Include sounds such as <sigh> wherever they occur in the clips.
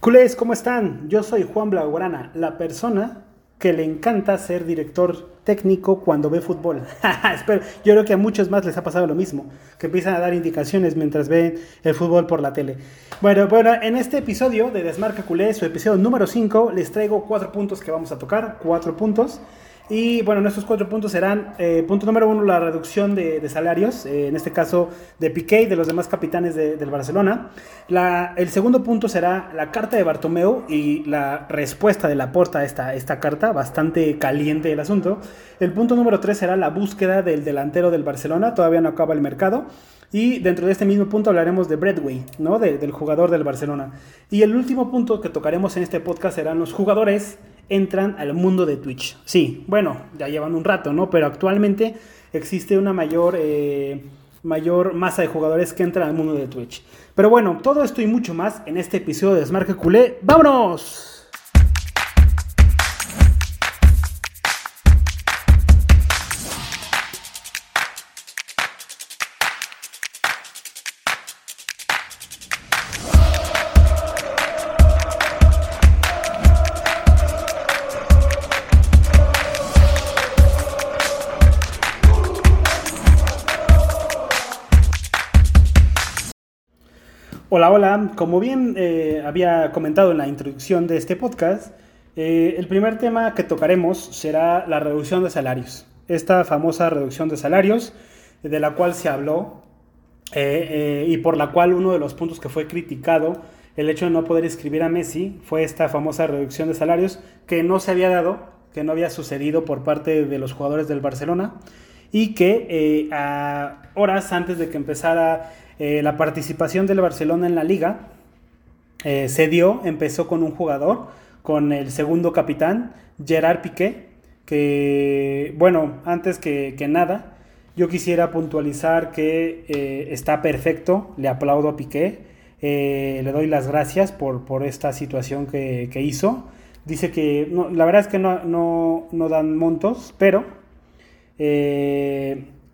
Culés, ¿cómo están? Yo soy Juan Blaugrana, la persona que le encanta ser director técnico cuando ve fútbol. <laughs> Espero, yo creo que a muchos más les ha pasado lo mismo, que empiezan a dar indicaciones mientras ven el fútbol por la tele. Bueno, bueno, en este episodio de Desmarca Culé, su episodio número 5, les traigo cuatro puntos que vamos a tocar, cuatro puntos. Y bueno, nuestros cuatro puntos serán, eh, punto número uno, la reducción de, salarios, eh, en este caso de Piqué y de los demás capitanes del Barcelona. El segundo punto será la carta de Bartomeu y la respuesta de la porta a esta, esta carta, bastante caliente el asunto. El punto número tres será la búsqueda del delantero del Barcelona, todavía no acaba el mercado. Y dentro de este mismo punto hablaremos de Bradway, ¿no? del jugador del Barcelona. Y el último punto que tocaremos en este podcast serán los jugadores entran al mundo de Twitch. Sí, bueno, ya llevan un rato, ¿no? Pero actualmente existe una mayor, eh, mayor masa de jugadores que entran al mundo de Twitch. Pero bueno, todo esto y mucho más en este episodio de Smart Culé. ¡Vámonos! Hola. Como bien eh, había comentado en la introducción de este podcast, eh, el primer tema que tocaremos será la reducción de salarios. Esta famosa reducción de salarios, de la cual se habló eh, y por la cual uno de los puntos que fue criticado, el hecho de no poder inscribir a Messi, fue esta famosa reducción de salarios que no se había dado, que no había sucedido por parte de los jugadores del Barcelona y que a horas antes de que empezara eh, la participación del Barcelona en la liga eh, se dio, empezó con un jugador, con el segundo capitán, Gerard Piqué, que, bueno, antes que, nada, yo quisiera puntualizar que eh, está perfecto, le aplaudo a Piqué, le doy las gracias por, por esta situación que, hizo. Dice que, la verdad es que no, no dan montos, pero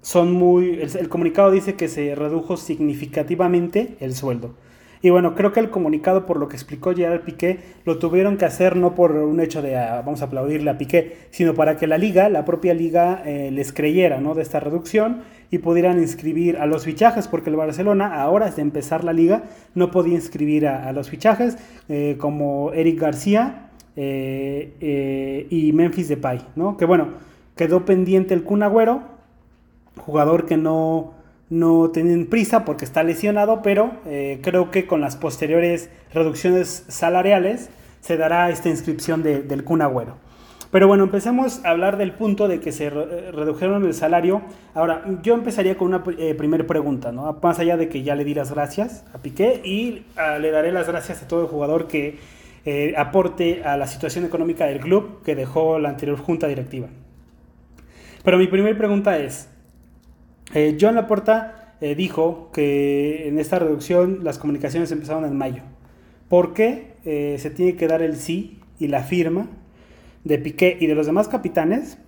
son muy, el, comunicado dice que se redujo significativamente el sueldo. Y bueno, creo que el comunicado, por lo que explicó Gerard Piqué, lo tuvieron que hacer no por un hecho de ah, vamos a aplaudirle a Piqué, sino para que la liga, la propia liga, eh, les creyera ¿no? de esta reducción y pudieran inscribir a los fichajes, porque el Barcelona, a horas de empezar la liga, no podía inscribir a, los fichajes eh, como Eric García eh, y Memphis Depay, ¿no? Que bueno, quedó pendiente el Kun Agüero, jugador que no, no tienen prisa porque está lesionado, pero eh, creo que con las posteriores reducciones salariales se dará esta inscripción del Kun Agüero. Pero bueno, empecemos a hablar del punto de que se redujeron el salario. Ahora, yo empezaría con una eh, primera pregunta, ¿no? Más allá de que ya le di las gracias a Piqué y ah, le daré las gracias a todo el jugador que eh, aporte a la situación económica del club que dejó la anterior junta directiva. Pero mi primera pregunta es, eh, John Laporta eh, dijo que en esta reducción las comunicaciones empezaron en mayo. ¿Por qué eh, se tiene que dar el sí y la firma de Piqué y de los demás capitanes?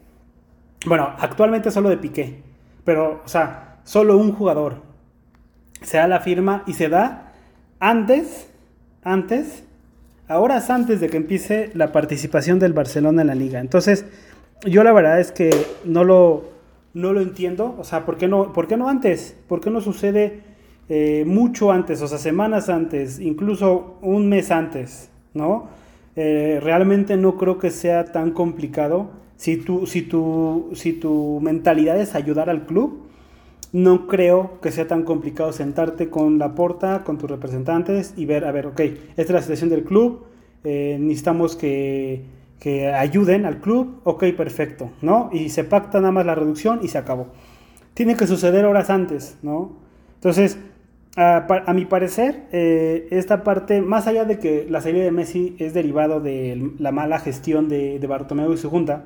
Bueno, actualmente solo de Piqué, pero, o sea, solo un jugador. Se da la firma y se da antes, antes, horas antes de que empiece la participación del Barcelona en la liga. Entonces, yo la verdad es que no lo, no lo entiendo. O sea, ¿por qué no, por qué no antes? ¿Por qué no sucede eh, mucho antes? O sea, semanas antes, incluso un mes antes, ¿no? Eh, realmente no creo que sea tan complicado. Si tu, si, tu, si tu mentalidad es ayudar al club, no creo que sea tan complicado sentarte con la porta, con tus representantes y ver, a ver, ok, esta es la situación del club, eh, necesitamos que que ayuden al club, ok, perfecto, ¿no? Y se pacta nada más la reducción y se acabó. Tiene que suceder horas antes, ¿no? Entonces, a, mi parecer, eh, esta parte, más allá de que la salida de Messi es derivado de la mala gestión de, de Bartomeu y su junta,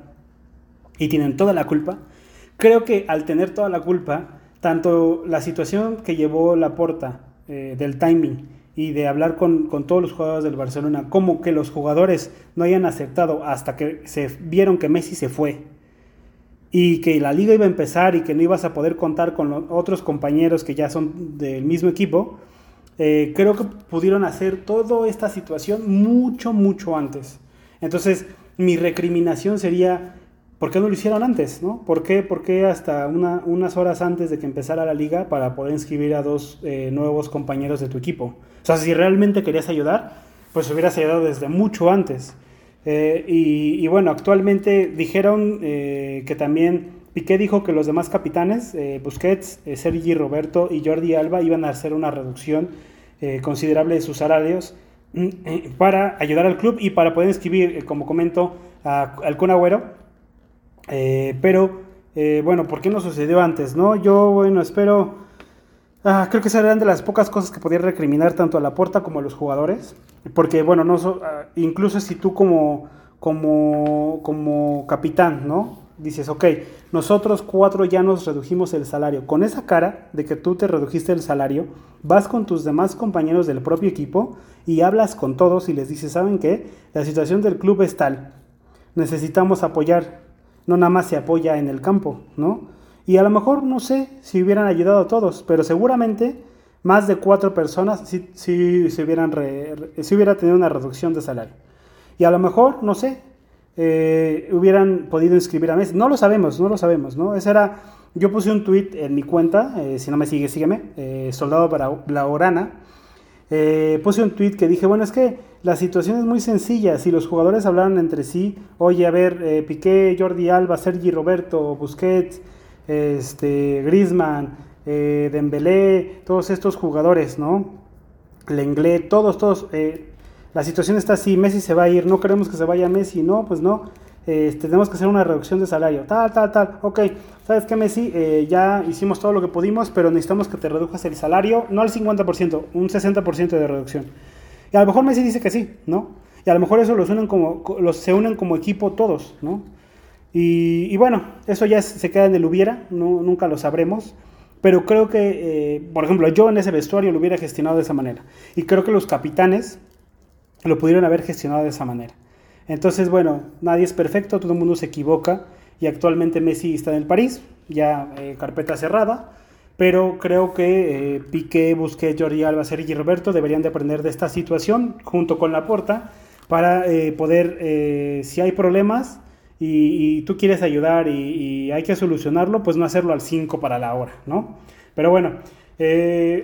y tienen toda la culpa, creo que al tener toda la culpa, tanto la situación que llevó la porta eh, del timing, y de hablar con, todos los jugadores del Barcelona, como que los jugadores no hayan aceptado hasta que se vieron que Messi se fue y que la liga iba a empezar y que no ibas a poder contar con otros compañeros que ya son del mismo equipo, eh, creo que pudieron hacer toda esta situación mucho, mucho antes. Entonces, mi recriminación sería, ¿por qué no lo hicieron antes? ¿no? ¿Por, qué, ¿Por qué hasta una, unas horas antes de que empezara la liga para poder inscribir a dos eh, nuevos compañeros de tu equipo? O sea, si realmente querías ayudar, pues hubieras ayudado desde mucho antes. Eh, y, bueno, actualmente dijeron que también Piqué dijo que los demás capitanes, Busquets, Sergi Roberto y Jordi Alba, iban a hacer una reducción eh, considerable de sus salarios mm, eh, para ayudar al club y para poder inscribir, eh, como comento, al Kun Agüero. Pero, bueno, ¿por qué no sucedió antes? no Yo, bueno, espero... Ah, creo que serán de las pocas cosas que podría recriminar tanto a la puerta como a los jugadores. Porque, bueno, no ah, incluso si tú como, como, como capitán, ¿no? dices, ok, nosotros cuatro ya nos redujimos el salario. Con esa cara de que tú te redujiste el salario, vas con tus demás compañeros del propio equipo y hablas con todos y les dices, ¿saben qué? La situación del club es tal. Necesitamos apoyar. No nada más se apoya en el campo, ¿no? Y a lo mejor no sé si hubieran ayudado a todos, pero seguramente más de cuatro personas si si hubieran hubiera tenido una reducción de salario. Y a lo mejor, no sé, eh, hubieran podido inscribir a Messi. No lo sabemos, no lo sabemos, ¿no? Esa era, yo puse un tweet en mi cuenta, eh, si no me sigue, sígueme, eh, Soldado para la Orana. puse un tweet que dije, bueno, es que la situación es muy sencilla. Si los jugadores hablaran entre sí, oye, a ver, Piqué, Jordi Alba, Sergi Roberto, Busquets, este, Griezmann, Dembélé, todos estos jugadores, ¿no? Lenglet, todos, todos, la situación está así, Messi se va a ir, no queremos que se vaya Messi, no, pues no, eh, tenemos que hacer una reducción de salario, tal, tal, tal, ok, ¿sabes qué Messi? Eh, ya hicimos todo lo que pudimos, pero necesitamos que te redujas el salario, no al 50%, un 60% de reducción. Y a lo mejor Messi dice que sí, ¿no? Y a lo mejor eso los unen como, los, se unen como equipo todos, ¿no? Y, bueno, eso ya se queda en el hubiera, nunca lo sabremos. Pero creo que, eh, por ejemplo, yo en ese vestuario lo hubiera gestionado de esa manera. Y creo que los capitanes lo pudieron haber gestionado de esa manera. Entonces, bueno, nadie es perfecto, todo el mundo se equivoca y actualmente Messi está en el París, ya eh, carpeta cerrada, pero creo que eh, Piqué, Busquets, Jordi Alba, Sergi Roberto deberían de aprender de esta situación junto con la porta para eh, poder, si hay problemas y, tú quieres ayudar y, hay que solucionarlo, pues no hacerlo al 5 para la hora, ¿no? Pero bueno,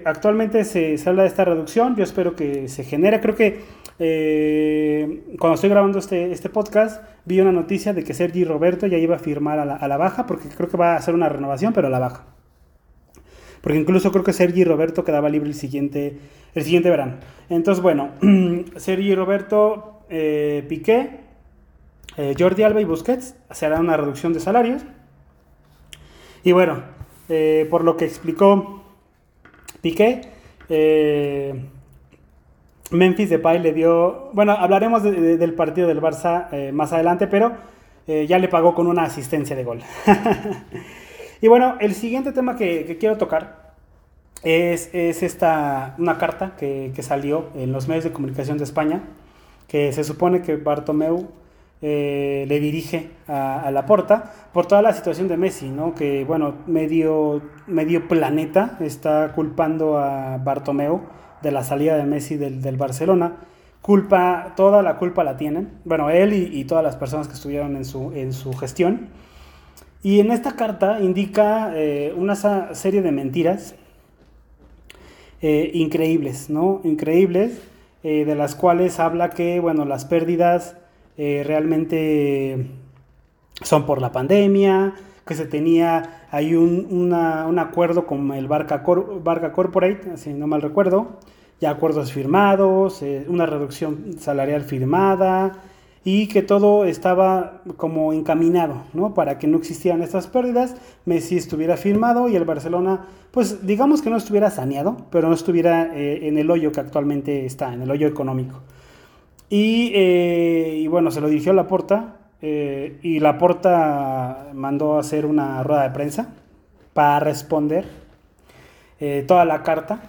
actualmente se, habla de esta reducción, yo espero que se genere, creo que eh, cuando estoy grabando este, este podcast, vi una noticia de que Sergi Roberto ya iba a firmar a la, baja, porque creo que va a hacer una renovación, pero a la baja. Porque incluso creo que Sergi Roberto quedaba libre el siguiente, el siguiente verano. Entonces, bueno, <clears throat> Sergi Roberto, eh, Piqué, eh, Jordi Alba y Busquets se harán una reducción de salarios. Y bueno, por lo que explicó Piqué, Memphis Depay le dio, bueno, hablaremos del partido del Barça eh, más adelante, pero eh, ya le pagó con una asistencia de gol. <laughs> y bueno, el siguiente tema que, quiero tocar es, esta, una carta que, salió en los medios de comunicación de España, que se supone que Bartomeu eh, le dirige a, la porta por toda la situación de Messi, ¿no? Que, bueno, medio, medio planeta está culpando a Bartomeu de la salida de Messi del, Barcelona. Culpa, toda la culpa la tienen, bueno, él y, todas las personas que estuvieron en su, en su gestión. Y en esta carta indica eh, una serie de mentiras eh, increíbles, ¿no? Increíbles, eh, de las cuales habla que, bueno, las pérdidas realmente son por la pandemia, que se tenía ahí un, acuerdo con el Barca, Barca Corporate, si no mal recuerdo, ya acuerdos firmados, una reducción salarial firmada y que todo estaba como encaminado, ¿no? Para que no existieran estas pérdidas, Messi estuviera firmado y el Barcelona, pues digamos que no estuviera saneado, pero no estuviera eh, en el hoyo que actualmente está, en el hoyo económico. Y, eh, bueno, se lo dirigió a la porta eh, y Laporta mandó a hacer una rueda de prensa para responder toda la carta.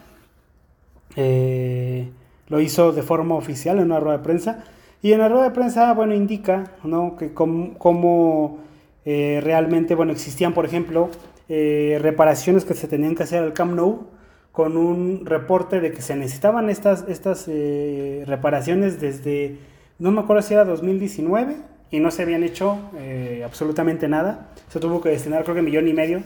Lo hizo de forma oficial en una rueda de prensa. Y en la rueda de prensa, bueno, indica ¿no? que cómo realmente, bueno, existían, por ejemplo, reparaciones que se tenían que hacer al Camp Nou con un reporte de que se necesitaban estas, estas eh, reparaciones desde, no me acuerdo si era 2019, y no se habían hecho eh, absolutamente nada. Se tuvo que destinar creo que millón y medio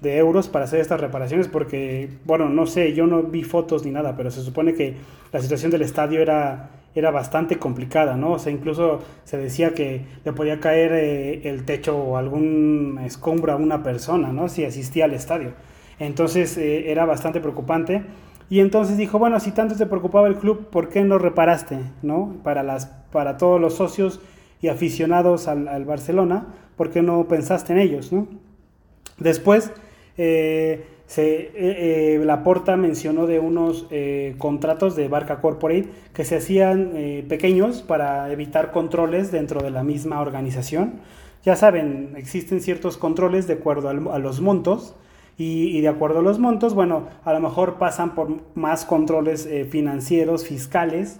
de euros para hacer estas reparaciones porque, bueno, no sé, yo no vi fotos ni nada, pero se supone que la situación del estadio era, era bastante complicada, ¿no? O sea, incluso se decía que le podía caer eh, el techo o algún escombro a una persona, ¿no? Si asistía al estadio. Entonces eh, era bastante preocupante. Y entonces dijo, bueno, si tanto te preocupaba el club, ¿por qué no reparaste, ¿no? Para, las, para todos los socios y aficionados al, Barcelona, ¿por qué no pensaste en ellos, ¿no? Después eh, se, eh, eh, mencionó de unos contratos de Barca Corporate que se hacían pequeños para evitar controles dentro de la misma organización. Ya saben, existen ciertos controles de acuerdo a los montos y, de acuerdo a los montos, bueno, a lo mejor pasan por más controles financieros, fiscales,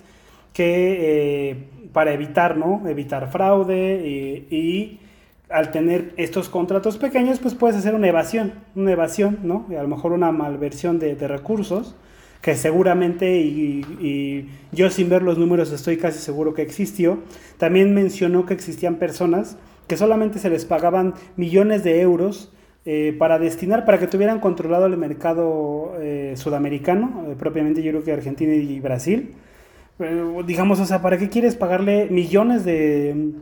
que para evitar, ¿no? Evitar fraude y al tener estos contratos pequeños, pues puedes hacer una evasión, una evasión, ¿no? Y a lo mejor una malversión de, recursos, que seguramente, y, yo sin ver los números estoy casi seguro que existió. También mencionó que existían personas que solamente se les pagaban millones de euros eh, para destinar, para que tuvieran controlado el mercado eh, sudamericano, eh, propiamente yo creo que Argentina y Brasil. digamos, o sea, ¿para qué quieres pagarle millones de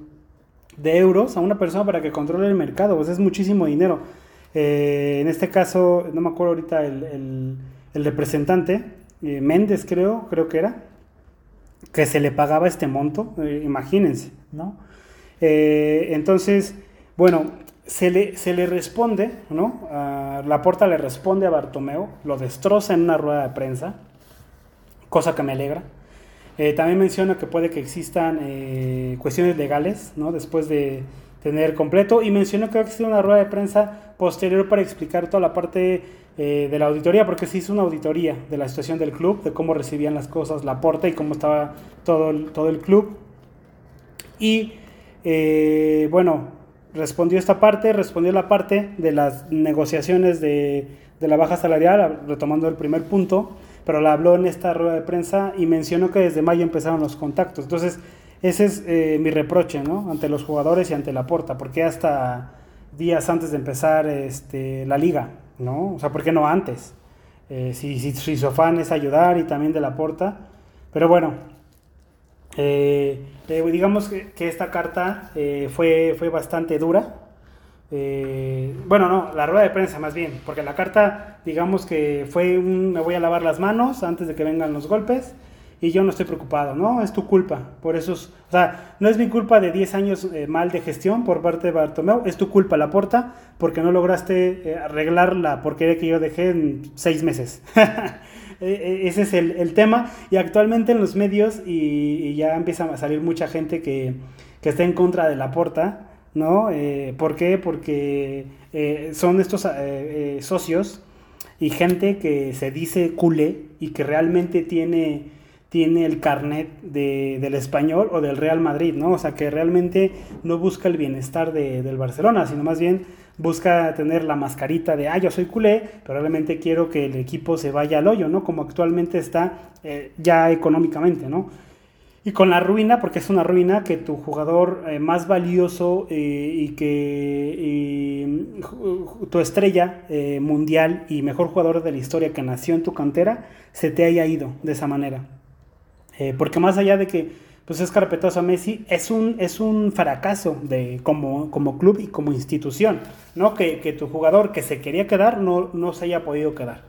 de euros a una persona para que controle el mercado, pues es muchísimo dinero. Eh, en este caso, no me acuerdo ahorita el, representante, eh, Méndez creo, creo que era, que se le pagaba este monto, eh, imagínense, ¿no? entonces, bueno, se le, se le responde, ¿no? la porta le responde a Bartomeo, lo destroza en una rueda de prensa, cosa que me alegra. Eh, también menciona que puede que existan eh, cuestiones legales, ¿no? Después de tener completo. Y mencionó que va a una rueda de prensa posterior para explicar toda la parte eh, de la auditoría, porque se hizo una auditoría de la situación del club, de cómo recibían las cosas la porta y cómo estaba todo el, todo el club. Y bueno, respondió esta parte, respondió la parte de las negociaciones de, de la baja salarial, retomando el primer punto pero la habló en esta rueda de prensa y mencionó que desde mayo empezaron los contactos. Entonces, ese es eh, mi reproche, ¿no? Ante los jugadores y ante la porta, porque hasta días antes de empezar este, la liga, ¿no? O sea, ¿por qué no antes? Eh, si, su afán es ayudar y también de la porta. Pero bueno, eh, digamos que, que, esta carta fue, fue bastante dura, eh, bueno, no, la rueda de prensa más bien, porque la carta, digamos que fue un me voy a lavar las manos antes de que vengan los golpes y yo no estoy preocupado, ¿no? Es tu culpa. Por eso, o sea, no es mi culpa de 10 años eh, mal de gestión por parte de Bartomeu, es tu culpa, la porta, porque no lograste eh, arreglar la porquería que yo dejé en 6 meses. <laughs> Ese es el, tema. Y actualmente en los medios, y, ya empieza a salir mucha gente que, que está en contra de la porta ¿no? Eh, ¿Por qué? Porque eh, son estos eh, socios y gente que se dice culé y que realmente tiene, tiene el carnet del español o del Real Madrid, ¿no? O sea, que realmente no busca el bienestar del Barcelona, sino más bien busca tener la mascarita de, ah, yo soy culé, pero realmente quiero que el equipo se vaya al hoyo, ¿no? Como actualmente está ya económicamente, ¿no? Y con la ruina, porque es una ruina que tu jugador eh, más valioso eh, y que tu estrella eh, mundial y mejor jugador de la historia que nació en tu cantera se te haya ido de esa manera. porque más allá de que pues es carpetazo a Messi, es un, es un fracaso de, como, como club y como institución, ¿no? Que, que, tu jugador que se quería quedar no, no se haya podido quedar.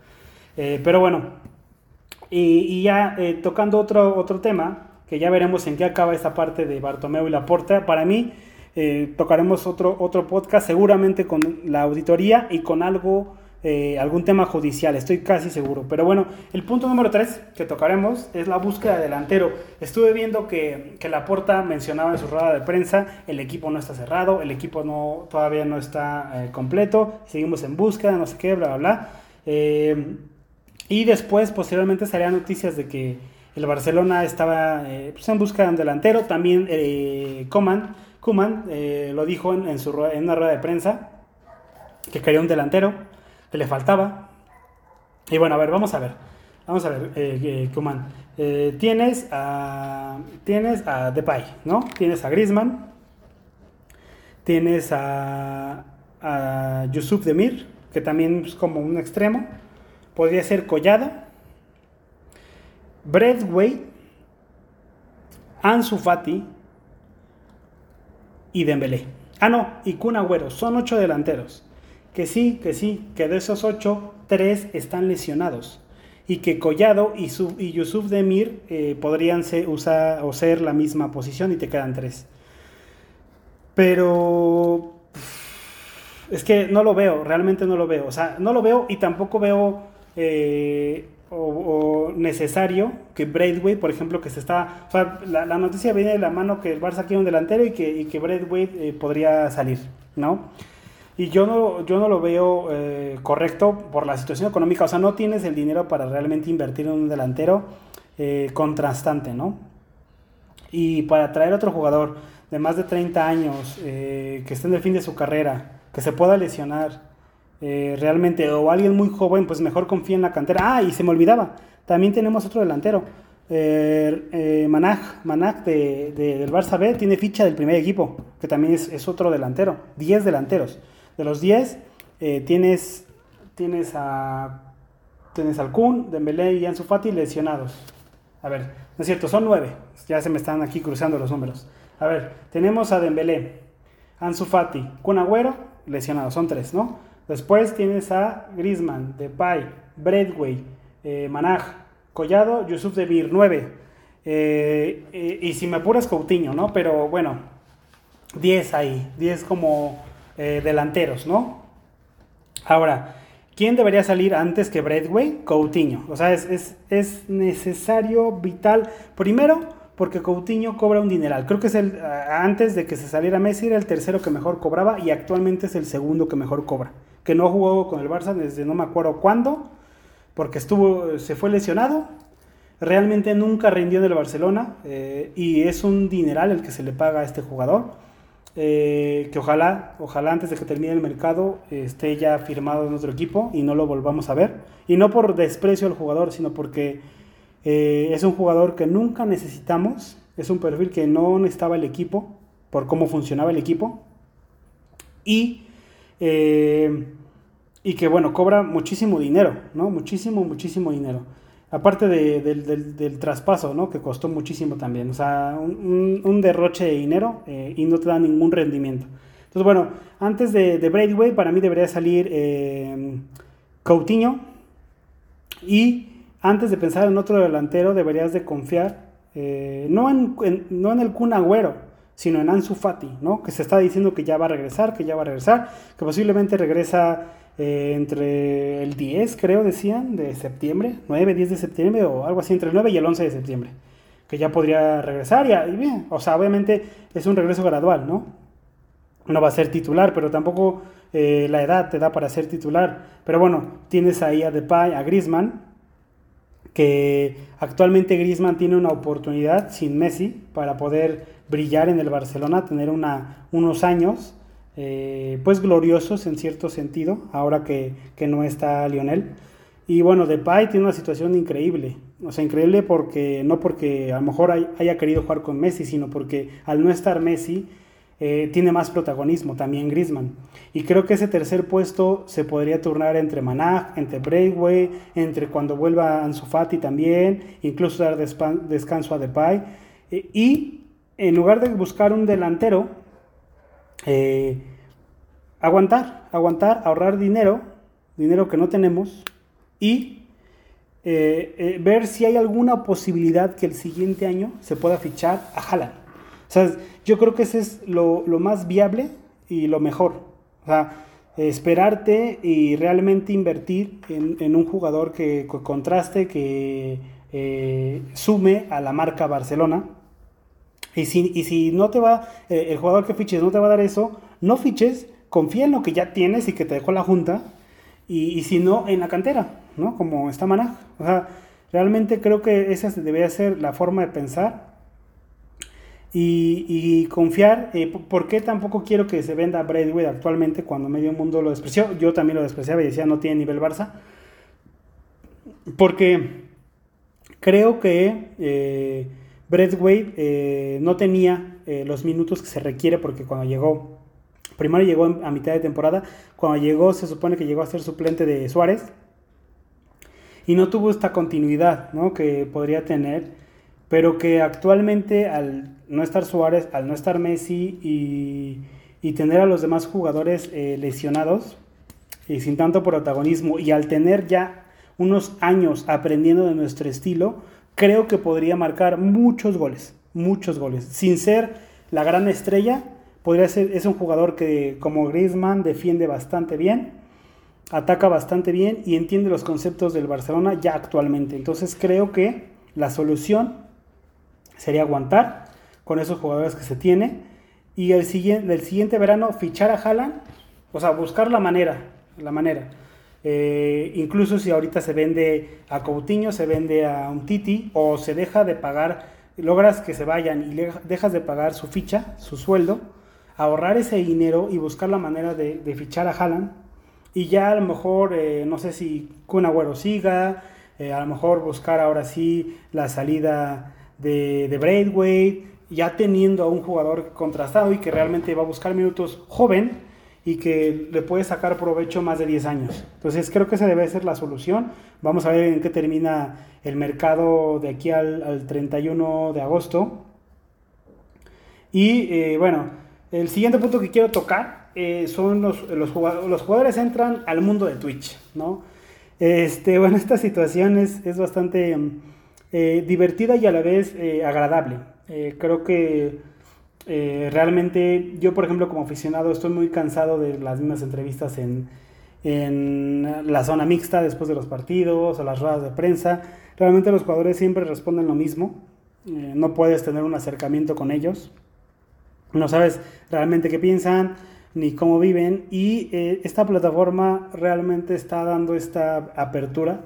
pero bueno, y, y ya tocando otro, otro tema, que ya veremos en qué acaba esta parte de Bartomeu y Laporta. Para mí, eh, tocaremos otro, otro podcast, seguramente con la auditoría y con algo, eh, algún tema judicial, estoy casi seguro. Pero bueno, el punto número 3 que tocaremos es la búsqueda de delantero. Estuve viendo que, que Laporta mencionaba en su rueda de prensa, el equipo no está cerrado, el equipo no, todavía no está eh, completo, seguimos en búsqueda, no sé qué, bla, bla, bla. y después, posteriormente, salían noticias de que el Barcelona estaba eh, pues, en busca de un delantero. También eh, Coman, Kuman eh, lo dijo en, su, en una rueda de prensa que quería un delantero, que le faltaba. Y bueno, a ver, vamos a ver. Vamos a ver, eh, Kuman. Tienes a. Tienes a Depay, ¿no? Tienes a Grisman. Tienes a. A Yusuf Demir, que también es como un extremo. Podría ser Collado. Bradway. Ansu Fati. Y Dembélé. Ah, no, y Kun Agüero. Son ocho delanteros. Que sí, que sí, que de esos ocho, tres están lesionados. Y que Collado y, y Yusuf Demir eh, podrían ser, usar, o ser la misma posición y te quedan tres. Pero es que no lo veo, realmente no lo veo. O sea, no lo veo y tampoco veo eh, o, necesario que Braithwaite, por ejemplo, que se está... O sea, la, noticia viene de la mano que el Barça quiere un delantero y que, y que Braithwaite eh, podría salir, ¿no? Y yo no, yo no lo veo eh, correcto por la situación económica. O sea, no tienes el dinero para realmente invertir en un delantero eh, contrastante, ¿no? Y para traer otro jugador de más de 30 años, que esté en el fin de su carrera, que se pueda lesionar, eh, realmente, o alguien muy joven, pues mejor confía en la cantera. Ah, y se me olvidaba, también tenemos otro delantero. Eh, eh Manaj, de, del Barça B tiene ficha del primer equipo, que también es, otro delantero. 10 delanteros. De los 10 eh, tienes, tienes, a, tienes al Kun, Dembélé y Ansu Fati lesionados. A ver, no es cierto, son 9. Ya se me están aquí cruzando los números. A ver, tenemos a Dembélé, Ansu Fati, Kun Agüero, lesionados, son 3, ¿no? Después tienes a Grisman, Depay, Bradway, eh, Manaj, Collado, Yusuf de Vir, 9. Eh, eh, y si me apuras, Coutinho, ¿no? Pero bueno, 10 ahí, 10 como delanteros, ¿no? Ahora, ¿quién debería salir antes que Bradway? Coutinho. O sea, es, es necesario, vital. Primero, porque Coutinho cobra un dineral. Creo que es el, antes de que se saliera Messi, era el tercero que mejor cobraba y actualmente es el segundo que mejor cobra. Que no jugó con el Barça desde no me acuerdo cuándo, porque estuvo, se fue lesionado. Realmente nunca rindió en el Barcelona eh, y es un dineral el que se le paga a este jugador. Eh, que ojalá, ojalá antes de que termine el mercado esté ya firmado en otro equipo y no lo volvamos a ver. Y no por desprecio al jugador, sino porque eh, es un jugador que nunca necesitamos, es un perfil que no necesitaba el equipo por cómo funcionaba el equipo y, eh, y que bueno, cobra muchísimo dinero, ¿no? Muchísimo, muchísimo dinero. Aparte del, traspaso, ¿no? Que costó muchísimo también. O sea, un, derroche de dinero eh, y no te da ningún rendimiento. Entonces, bueno, antes de, de para mí debería salir Coutinho y antes de pensar en otro delantero, deberías de confiar eh, no, en, no en el Kun Agüero, sino en Ansu Fati, ¿no? Que se está diciendo que ya va a regresar, que ya va a regresar, que posiblemente regresa eh, entre el 10, creo, decían, de septiembre, 9, 10 de septiembre o algo así, entre el 9 y el 11 de septiembre, que ya podría regresar y, bien, o sea, obviamente es un regreso gradual, ¿no? No va a ser titular, pero tampoco eh, la edad te da para ser titular. Pero bueno, tienes ahí a Depay, a Griezmann, que actualmente Griezmann tiene una oportunidad sin Messi para poder brillar en el Barcelona, tener una, unos años eh, pues gloriosos en cierto sentido, ahora que, no está Lionel. Y bueno, Depay tiene una situación increíble, o sea, increíble porque no porque a lo mejor haya querido jugar con Messi, sino porque al no estar Messi, eh, tiene más protagonismo también Griezmann. Y creo que ese tercer puesto se podría turnar entre Manaj, entre Braithwaite, entre cuando vuelva Ansu también, incluso dar descanso a Depay. Eh, y en lugar de buscar un delantero, eh, aguantar, aguantar, ahorrar dinero, dinero que no tenemos, y ver si hay alguna posibilidad que el siguiente año se pueda fichar a Haaland. O sea, yo creo que ese es lo, más viable y lo mejor. O sea, esperarte y realmente invertir en, un jugador que, contraste, que eh, sume a la marca Barcelona. Y si, y si no te va, eh, el jugador que fiches no te va a dar eso, no fiches, confía en lo que ya tienes y que te dejó la junta. Y, si no, en la cantera, ¿no? Como está Manaj. O sea, realmente creo que esa debería ser la forma de pensar y, confiar. Eh, ¿Por qué tampoco quiero que se venda Braithwaite actualmente cuando medio mundo lo despreció? Yo también lo despreciaba y decía no tiene nivel Barça. Porque creo que eh, eh, no tenía eh, los minutos que se requiere porque cuando llegó, primero llegó a mitad de temporada, cuando llegó se supone que llegó a ser suplente de Suárez y no tuvo esta continuidad ¿no? que podría tener, pero que actualmente al no estar Suárez, al no estar Messi y, y tener a los demás jugadores lesionados y sin tanto protagonismo y al tener ya unos años aprendiendo de nuestro estilo, creo que podría marcar muchos goles, muchos goles. Sin ser la gran estrella, podría ser, es un jugador que como Griezmann defiende bastante bien, ataca bastante bien y entiende los conceptos del Barcelona ya actualmente. Entonces creo que la solución sería aguantar con esos jugadores que se tiene y el siguiente, el siguiente verano fichar a Haaland, o sea, buscar la manera, la manera. Eh, incluso si ahorita se vende a Coutinho, se vende a un Titi o se deja de pagar, logras que se vayan y dejas de pagar su ficha, su sueldo, ahorrar ese dinero y buscar la manera de, fichar a Haaland y ya a lo mejor, eh, no sé si Kun Agüero siga, eh, a lo mejor buscar ahora sí la salida de, de Braithwaite, ya teniendo a un jugador contrastado y que realmente va a buscar minutos joven y que le puede sacar provecho más de 10 años. Entonces creo que esa debe ser la solución. Vamos a ver en qué termina el mercado de aquí al, 31 de agosto. Y eh, bueno, el siguiente punto que quiero tocar eh, son los, los, jugadores, los jugadores entran al mundo de Twitch, ¿no? Este, <laughs> bueno, esta situación es, es bastante eh, divertida y a la vez agradable. creo que eh, realmente yo, por ejemplo, como aficionado, estoy muy cansado de las mismas entrevistas en, la zona mixta después de los partidos o las ruedas de prensa. Realmente los jugadores siempre responden lo mismo. Eh, no puedes tener un acercamiento con ellos. No sabes realmente qué piensan ni cómo viven. Y eh, esta plataforma realmente está dando esta apertura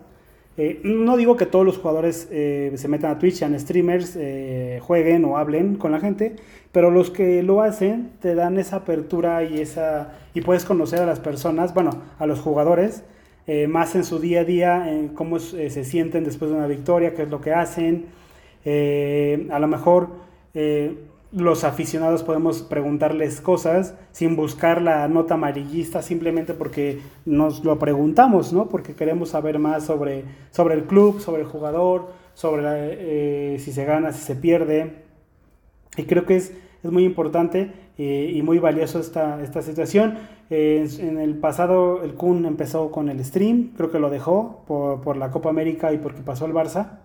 eh, no digo que todos los jugadores eh, se metan a Twitch, sean streamers, eh, jueguen o hablen con la gente, pero los que lo hacen te dan esa apertura y, esa, y puedes conocer a las personas, bueno, a los jugadores, más en su día a día, en cómo se sienten después de una victoria, qué es lo que hacen. a lo mejor los aficionados podemos preguntarles cosas sin buscar la nota amarillista simplemente porque nos lo preguntamos, ¿no? Porque queremos saber más sobre, sobre el club, sobre el jugador, sobre eh, si se gana, si se pierde. Y creo que es, es muy importante eh, y muy valioso esta, esta situación. En el pasado el Kun empezó con el stream, creo que lo dejó por, por la Copa América y porque pasó al Barça.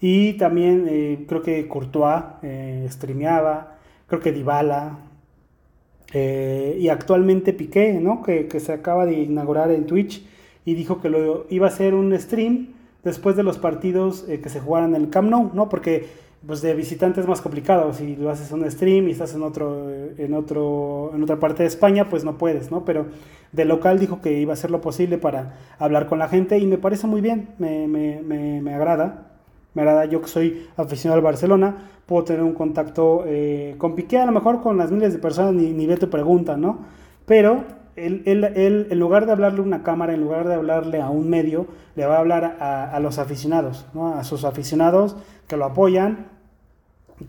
Y también eh, creo que Courtois eh, streameaba, creo que Dybala, eh, y actualmente Piqué, ¿no? Que, que, se acaba de inaugurar en Twitch y dijo que lo iba a hacer un stream después de los partidos que se jugaran en el Camp Nou, ¿no? Porque pues de visitante es más complicado, si lo haces un stream y estás en otro, en otro, en otra parte de España, pues no puedes, ¿no? Pero de local dijo que iba a hacer lo posible para hablar con la gente y me parece muy bien, me, me, me, me agrada me agrada yo que soy aficionado al Barcelona, puedo tener un contacto eh, con Piqué, a lo mejor con las miles de personas ni, ni te pregunta, ¿no? Pero él, él, en lugar de hablarle a una cámara, en lugar de hablarle a un medio, le va a hablar a, los aficionados, ¿no? A sus aficionados que lo apoyan,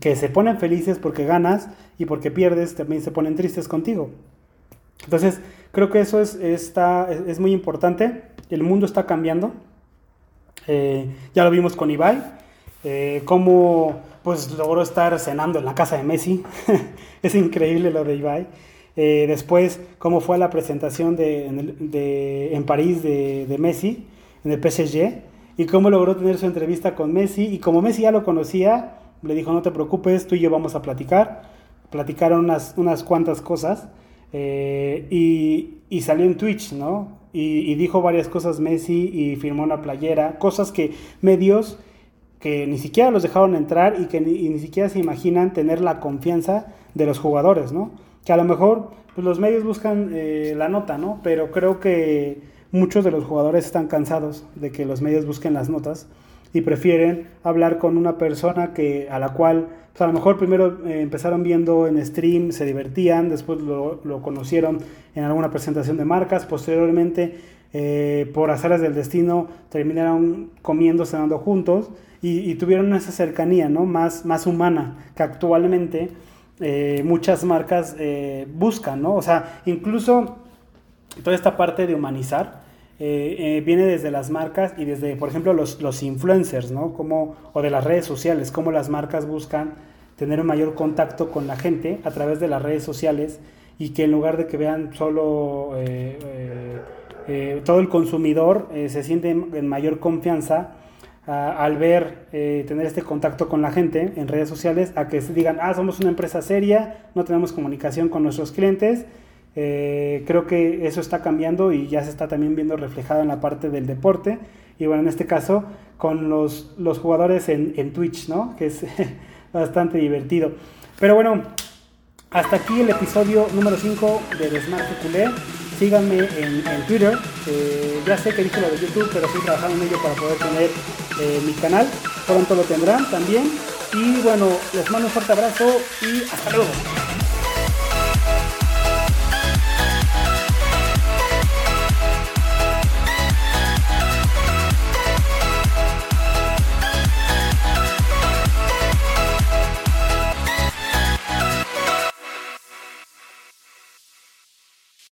que se ponen felices porque ganas y porque pierdes, también se ponen tristes contigo. Entonces, creo que eso es, está, es muy importante. El mundo está cambiando. Eh, ya lo vimos con Ibai, eh, cómo pues logró estar cenando en la casa de Messi. <laughs> es increíble lo de Ibai. Eh, después, cómo fue la presentación de, en, París de, Messi, en el PSG, y cómo logró tener su entrevista con Messi. Y como Messi ya lo conocía, le dijo, no te preocupes, tú y yo vamos a platicar. Platicaron unas, unas cuantas cosas. y, y, salió en Twitch, ¿no? y, dijo varias cosas Messi y firmó una playera, cosas que medios que ni siquiera los dejaron entrar y que ni, siquiera se imaginan tener la confianza de los jugadores, ¿no? Que a lo mejor pues, los medios buscan eh, la nota, ¿no? Pero creo que muchos de los jugadores están cansados de que los medios busquen las notas y prefieren hablar con una persona que a la cual pues, a lo mejor primero eh, empezaron viendo en stream, se divertían, después lo, lo, conocieron en alguna presentación de marcas, posteriormente eh, por azares del destino terminaron comiendo, cenando juntos y, tuvieron esa cercanía, ¿no? Más, más humana que actualmente eh, muchas marcas eh, buscan, ¿no? O sea, incluso toda esta parte de humanizar viene desde las marcas y desde, por ejemplo, los, los influencers, ¿no? Como, o de las redes sociales, cómo las marcas buscan tener un mayor contacto con la gente a través de las redes sociales y que en lugar de que vean solo eh, eh, eh, todo el consumidor se siente en mayor confianza al ver, tener este contacto con la gente en redes sociales, a que digan, ah, somos una empresa seria, no tenemos comunicación con nuestros clientes. creo que eso está cambiando y ya se está también viendo reflejado en la parte del deporte. Y bueno, en este caso, con los, los jugadores en, en Twitch, ¿no? Que es <laughs> bastante divertido. Pero bueno, hasta aquí el episodio número 5 de Smart Culé. Síganme en, Twitter. Ya sé que dije lo de YouTube, pero estoy trabajando en ello para poder tener eh, mi canal. Pronto lo tendrán también. Y bueno, les mando un fuerte abrazo y hasta luego.